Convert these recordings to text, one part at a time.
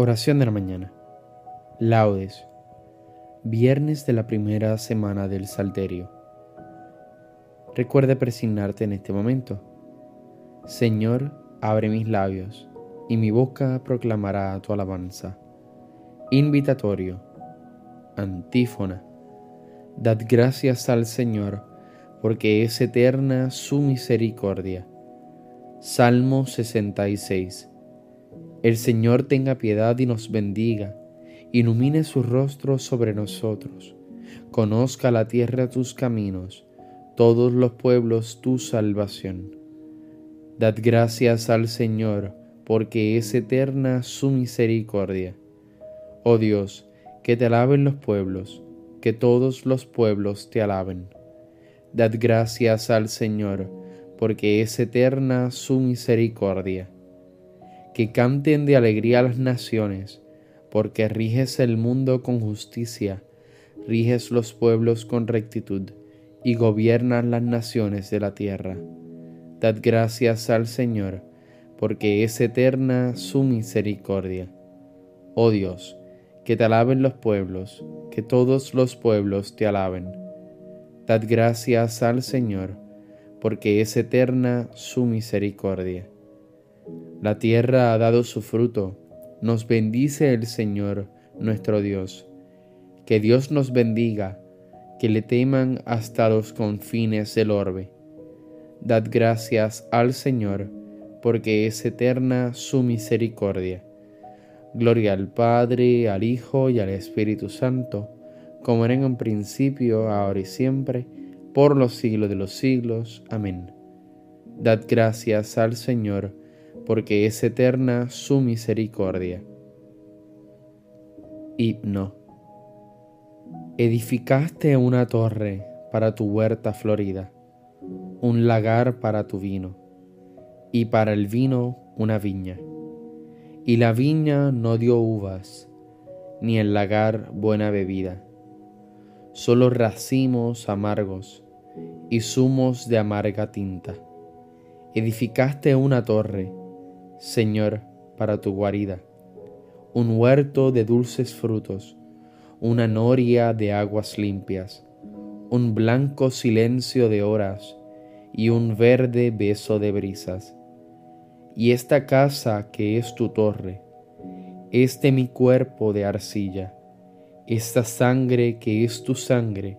Oración de la mañana. Laudes. Viernes de la primera semana del Salterio. Recuerda presignarte en este momento. Señor, abre mis labios, y mi boca proclamará tu alabanza. Invitatorio. Antífona. Dad gracias al Señor, porque es eterna su misericordia. Salmo 66 el Señor tenga piedad y nos bendiga, ilumine su rostro sobre nosotros, conozca la tierra tus caminos, todos los pueblos tu salvación. Dad gracias al Señor, porque es eterna su misericordia. Oh Dios, que te alaben los pueblos, que todos los pueblos te alaben. Dad gracias al Señor, porque es eterna su misericordia que canten de alegría las naciones, porque riges el mundo con justicia, riges los pueblos con rectitud, y gobiernas las naciones de la tierra. Dad gracias al Señor, porque es eterna su misericordia. Oh Dios, que te alaben los pueblos, que todos los pueblos te alaben. Dad gracias al Señor, porque es eterna su misericordia. La tierra ha dado su fruto, nos bendice el Señor nuestro Dios. Que Dios nos bendiga, que le teman hasta los confines del orbe. Dad gracias al Señor, porque es eterna su misericordia. Gloria al Padre, al Hijo y al Espíritu Santo, como era en un principio, ahora y siempre, por los siglos de los siglos. Amén. Dad gracias al Señor, porque es eterna su misericordia. Himno. Edificaste una torre para tu huerta florida, un lagar para tu vino, y para el vino una viña. Y la viña no dio uvas, ni el lagar buena bebida, solo racimos amargos y zumos de amarga tinta. Edificaste una torre, Señor, para tu guarida, un huerto de dulces frutos, una noria de aguas limpias, un blanco silencio de horas y un verde beso de brisas. Y esta casa que es tu torre, este mi cuerpo de arcilla, esta sangre que es tu sangre,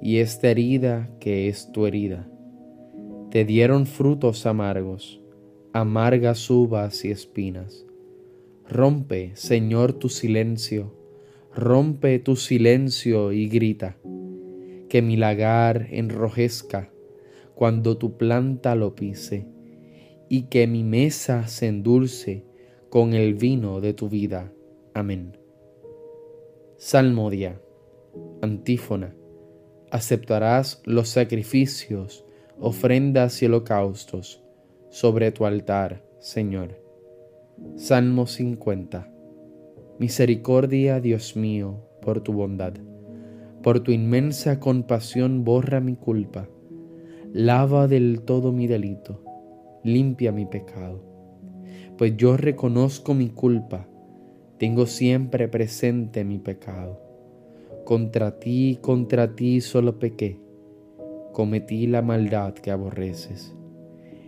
y esta herida que es tu herida, te dieron frutos amargos amargas uvas y espinas. Rompe, Señor, tu silencio, rompe tu silencio y grita, que mi lagar enrojezca cuando tu planta lo pise, y que mi mesa se endulce con el vino de tu vida. Amén. Salmodia. Antífona. Aceptarás los sacrificios, ofrendas y holocaustos sobre tu altar, Señor. Salmo 50. Misericordia, Dios mío, por tu bondad. Por tu inmensa compasión borra mi culpa. Lava del todo mi delito. Limpia mi pecado. Pues yo reconozco mi culpa. Tengo siempre presente mi pecado. Contra ti, contra ti solo pequé. Cometí la maldad que aborreces.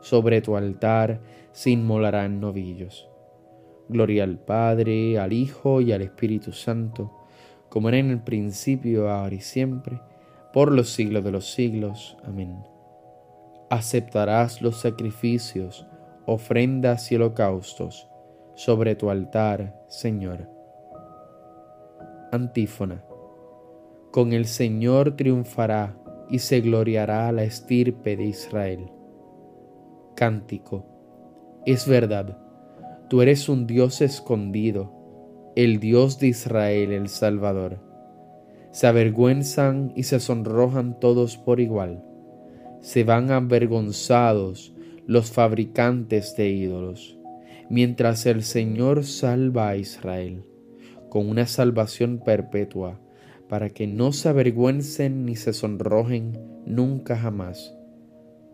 Sobre tu altar se inmolarán novillos. Gloria al Padre, al Hijo y al Espíritu Santo como era en el principio, ahora y siempre, por los siglos de los siglos. Amén. Aceptarás los sacrificios, ofrendas y holocaustos sobre tu altar, Señor. Antífona. Con el Señor triunfará y se gloriará la estirpe de Israel. Cántico. Es verdad, tú eres un Dios escondido el Dios de Israel, el Salvador. Se avergüenzan y se sonrojan todos por igual. Se van avergonzados los fabricantes de ídolos, mientras el Señor salva a Israel con una salvación perpetua, para que no se avergüencen ni se sonrojen nunca jamás.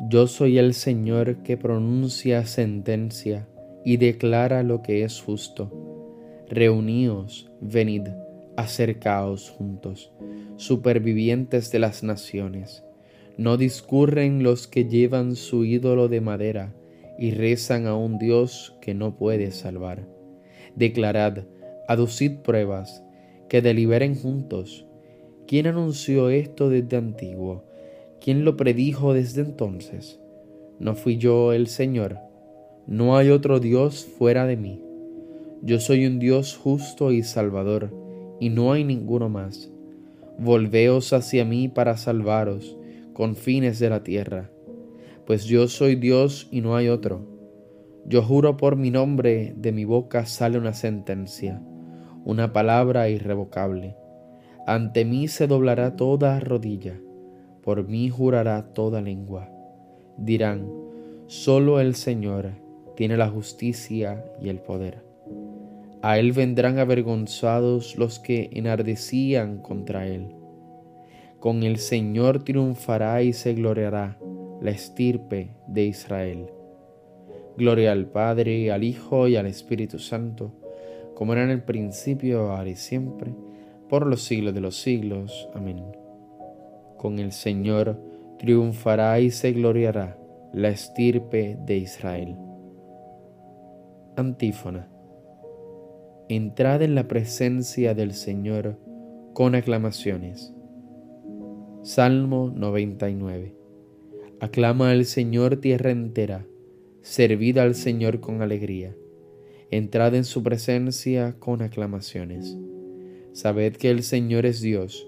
Yo soy el Señor que pronuncia sentencia y declara lo que es justo Reuníos, venid, acercaos juntos, supervivientes de las naciones. No discurren los que llevan su ídolo de madera y rezan a un Dios que no puede salvar. Declarad, aducid pruebas, que deliberen juntos. ¿Quién anunció esto desde antiguo? ¿Quién lo predijo desde entonces? ¿No fui yo el Señor? No hay otro Dios fuera de mí. Yo soy un Dios justo y salvador, y no hay ninguno más. Volveos hacia mí para salvaros, con fines de la tierra, pues yo soy Dios y no hay otro. Yo juro por mi nombre, de mi boca sale una sentencia, una palabra irrevocable. Ante mí se doblará toda rodilla, por mí jurará toda lengua. Dirán, solo el Señor tiene la justicia y el poder. A él vendrán avergonzados los que enardecían contra él. Con el Señor triunfará y se gloriará la estirpe de Israel. Gloria al Padre, al Hijo y al Espíritu Santo, como era en el principio, ahora y siempre, por los siglos de los siglos. Amén. Con el Señor triunfará y se gloriará la estirpe de Israel. Antífona entrad en la presencia del Señor con aclamaciones. Salmo 99. Aclama al Señor tierra entera, servid al Señor con alegría, entrad en su presencia con aclamaciones. Sabed que el Señor es Dios,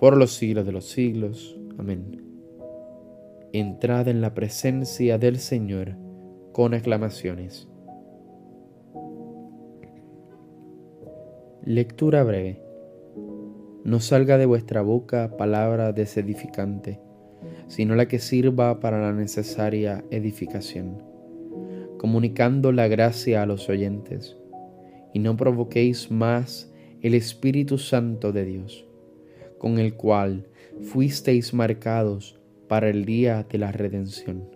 por los siglos de los siglos. Amén. Entrad en la presencia del Señor con aclamaciones. Lectura breve. No salga de vuestra boca palabra desedificante, sino la que sirva para la necesaria edificación, comunicando la gracia a los oyentes, y no provoquéis más el Espíritu Santo de Dios, con el cual fuisteis marcados para el día de la redención.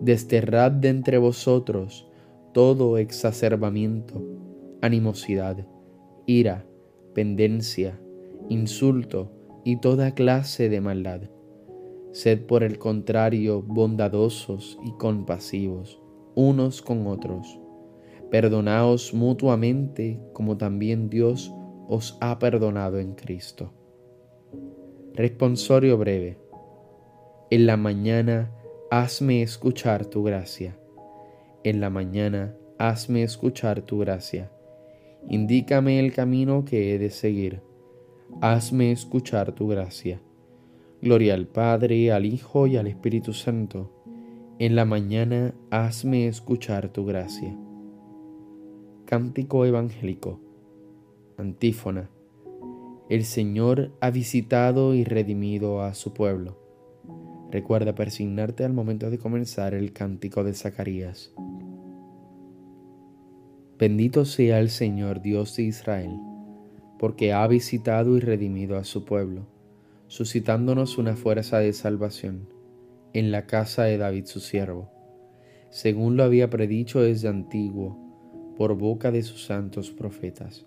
Desterrad de entre vosotros todo exacerbamiento, animosidad, ira, pendencia, insulto y toda clase de maldad Sed por el contrario bondadosos y compasivos unos con otros. Perdonaos mutuamente como también Dios os ha perdonado en Cristo. Responsorio breve. En la mañana hazme escuchar tu gracia. En la mañana hazme escuchar tu gracia. Indícame el camino que he de seguir. Hazme escuchar tu gracia Gloria al Padre, al Hijo y al Espíritu Santo. En la mañana hazme escuchar tu gracia. Cántico Evangélico. Antífona. El Señor ha visitado y redimido a su pueblo. Recuerda persignarte al momento de comenzar el cántico de Zacarías. Bendito sea el Señor Dios de Israel, porque ha visitado y redimido a su pueblo suscitándonos una fuerza de salvación en la casa de David su siervo, según lo había predicho desde antiguo por boca de sus santos profetas.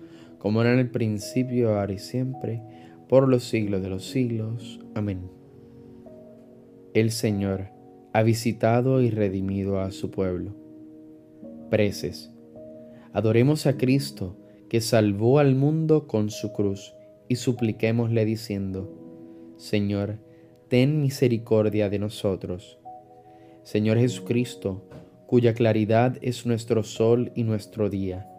como era en el principio, ahora y siempre, por los siglos de los siglos. Amén. El Señor ha visitado y redimido a su pueblo. Preces. Adoremos a Cristo, que salvó al mundo con su cruz y supliquémosle diciendo, Señor, ten misericordia de nosotros. Señor Jesucristo, cuya claridad es nuestro sol y nuestro día,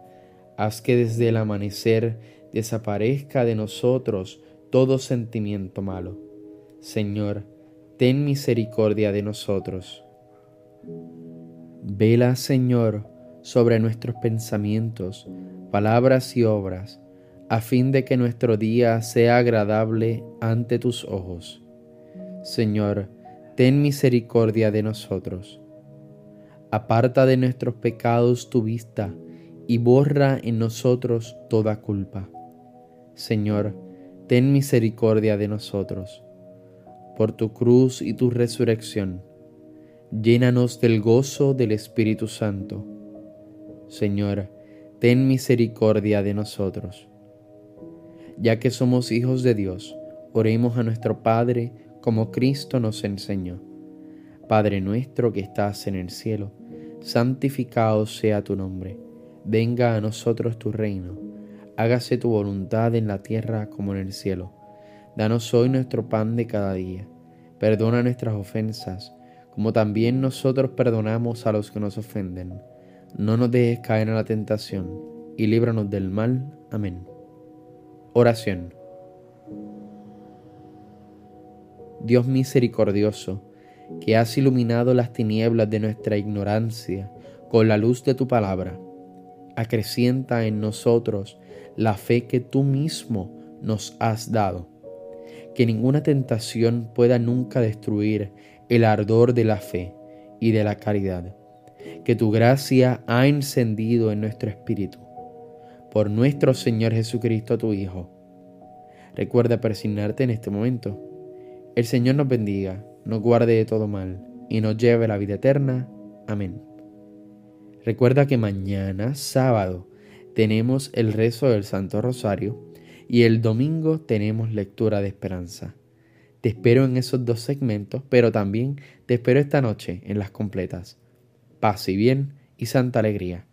haz que desde el amanecer desaparezca de nosotros todo sentimiento malo. Señor, ten misericordia de nosotros. Vela, Señor, sobre nuestros pensamientos, palabras y obras, a fin de que nuestro día sea agradable ante tus ojos. Señor, ten misericordia de nosotros. Aparta de nuestros pecados tu vista y borra en nosotros toda culpa. Señor, ten misericordia de nosotros. Por tu cruz y tu resurrección, llénanos del gozo del Espíritu Santo. Señor, ten misericordia de nosotros ya que somos hijos de Dios, oremos a nuestro Padre como Cristo nos enseñó. Padre nuestro que estás en el cielo, santificado sea tu nombre, venga a nosotros tu reino, hágase tu voluntad en la tierra como en el cielo. Danos hoy nuestro pan de cada día, perdona nuestras ofensas, como también nosotros perdonamos a los que nos ofenden. No nos dejes caer en la tentación, y líbranos del mal. Amén. Oración. Dios misericordioso, que has iluminado las tinieblas de nuestra ignorancia con la luz de tu palabra, acrecienta en nosotros la fe que tú mismo nos has dado. Que ninguna tentación pueda nunca destruir el ardor de la fe y de la caridad que tu gracia ha encendido en nuestro espíritu por nuestro Señor Jesucristo, tu Hijo. Recuerda persignarte en este momento. El Señor nos bendiga, nos guarde de todo mal y nos lleve a la vida eterna. Amén. Recuerda que mañana, sábado, tenemos el rezo del Santo Rosario y el domingo tenemos lectura de esperanza. Te espero en esos dos segmentos, pero también te espero esta noche en las completas. Paz y bien y santa alegría.